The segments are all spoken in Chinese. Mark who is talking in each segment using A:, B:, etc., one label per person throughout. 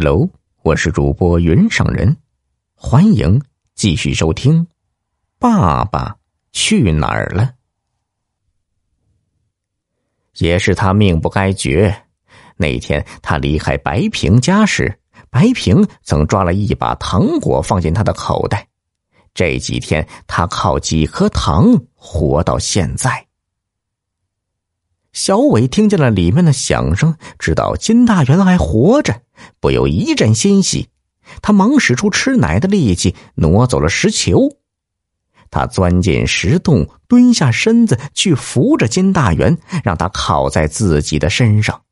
A: Hello，我是主播云上人，欢迎继续收听《爸爸去哪儿了》。也是他命不该绝。那天他离开白平家时，白平曾抓了一把糖果放进他的口袋。这几天他靠几颗糖活到现在。小伟听见了里面的响声，知道金大元还活着。不由一阵欣喜，他忙使出吃奶的力气挪走了石球。他钻进石洞，蹲下身子去扶着金大元，让他靠在自己的身上。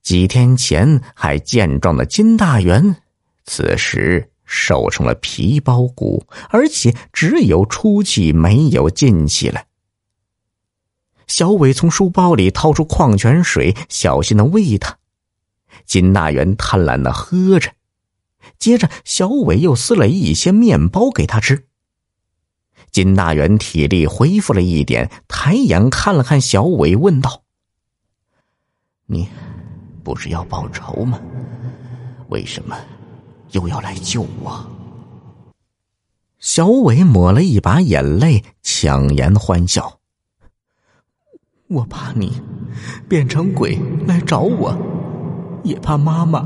A: 几天前还健壮的金大元，此时瘦成了皮包骨，而且只有出气没有进气了。小伟从书包里掏出矿泉水，小心的喂他。金大元贪婪的喝着，接着小伟又撕了一些面包给他吃。金大元体力恢复了一点，抬眼看了看小伟，问道：“你不是要报仇吗？为什么又要来救我？”小伟抹了一把眼泪，强颜欢笑：“我怕你变成鬼来找我。”也怕妈妈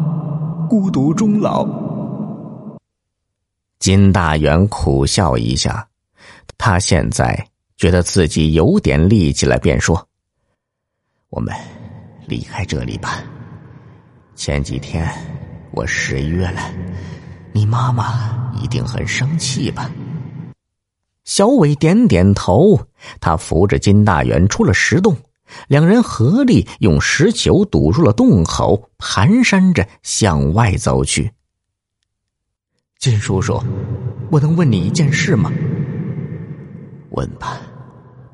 A: 孤独终老。金大元苦笑一下，他现在觉得自己有点力气了，便说：“我们离开这里吧。前几天我失约了，你妈妈一定很生气吧？”小伟点点头，他扶着金大元出了石洞。两人合力用石球堵住了洞口，蹒跚着向外走去。金叔叔，我能问你一件事吗？问吧，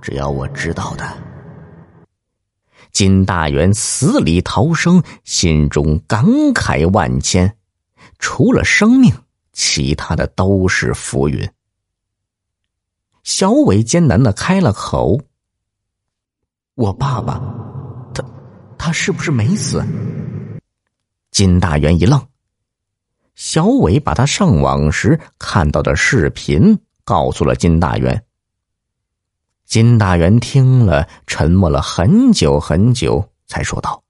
A: 只要我知道的。金大元死里逃生，心中感慨万千。除了生命，其他的都是浮云。小伟艰难的开了口。我爸爸，他，他是不是没死？金大元一愣。小伟把他上网时看到的视频告诉了金大元。金大元听了，沉默了很久很久，才说道：“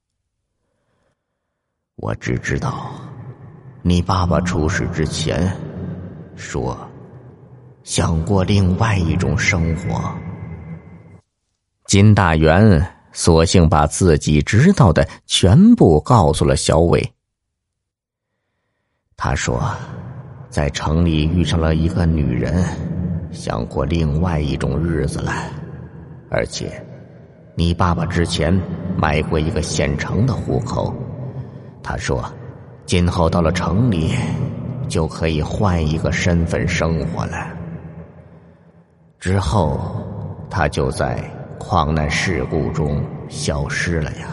A: 我只知道，你爸爸出事之前说，想过另外一种生活。”金大元索性把自己知道的全部告诉了小伟。他说，在城里遇上了一个女人，想过另外一种日子了，而且，你爸爸之前买过一个县城的户口。他说，今后到了城里，就可以换一个身份生活了。之后，他就在。矿难事故中消失了呀！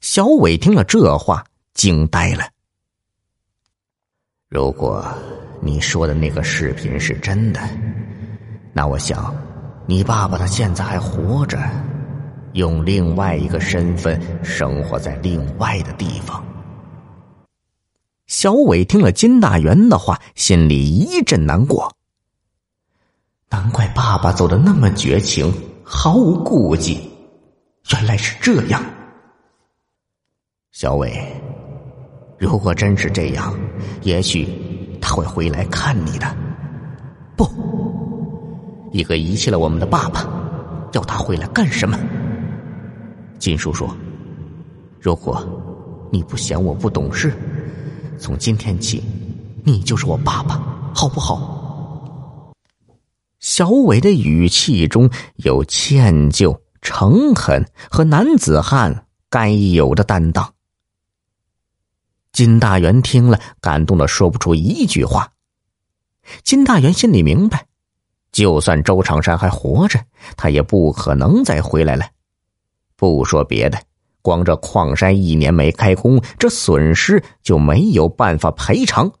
A: 小伟听了这话，惊呆了。如果你说的那个视频是真的，那我想，你爸爸他现在还活着，用另外一个身份生活在另外的地方。小伟听了金大元的话，心里一阵难过。爸爸走的那么绝情，毫无顾忌。原来是这样，小伟。如果真是这样，也许他会回来看你的。不，一个遗弃了我们的爸爸，要他回来干什么？金叔叔，如果你不嫌我不懂事，从今天起，你就是我爸爸，好不好？小伟的语气中有歉疚、诚恳和男子汉该有的担当。金大元听了，感动的说不出一句话。金大元心里明白，就算周长山还活着，他也不可能再回来了。不说别的，光这矿山一年没开工，这损失就没有办法赔偿。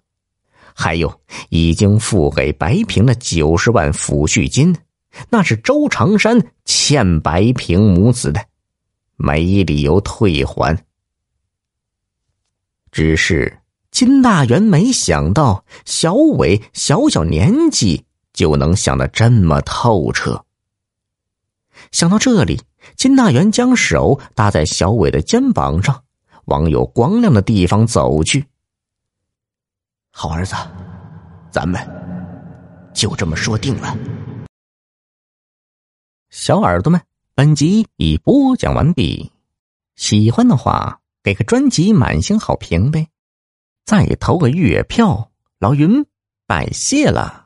A: 还有已经付给白平的九十万抚恤金，那是周长山欠白平母子的，没理由退还。只是金大元没想到小伟小小年纪就能想得这么透彻。想到这里，金大元将手搭在小伟的肩膀上，往有光亮的地方走去。
B: 好儿子，咱们就这么说定了。
A: 小耳朵们，本集已播讲完毕，喜欢的话给个专辑满星好评呗，再投个月票，老云拜谢了。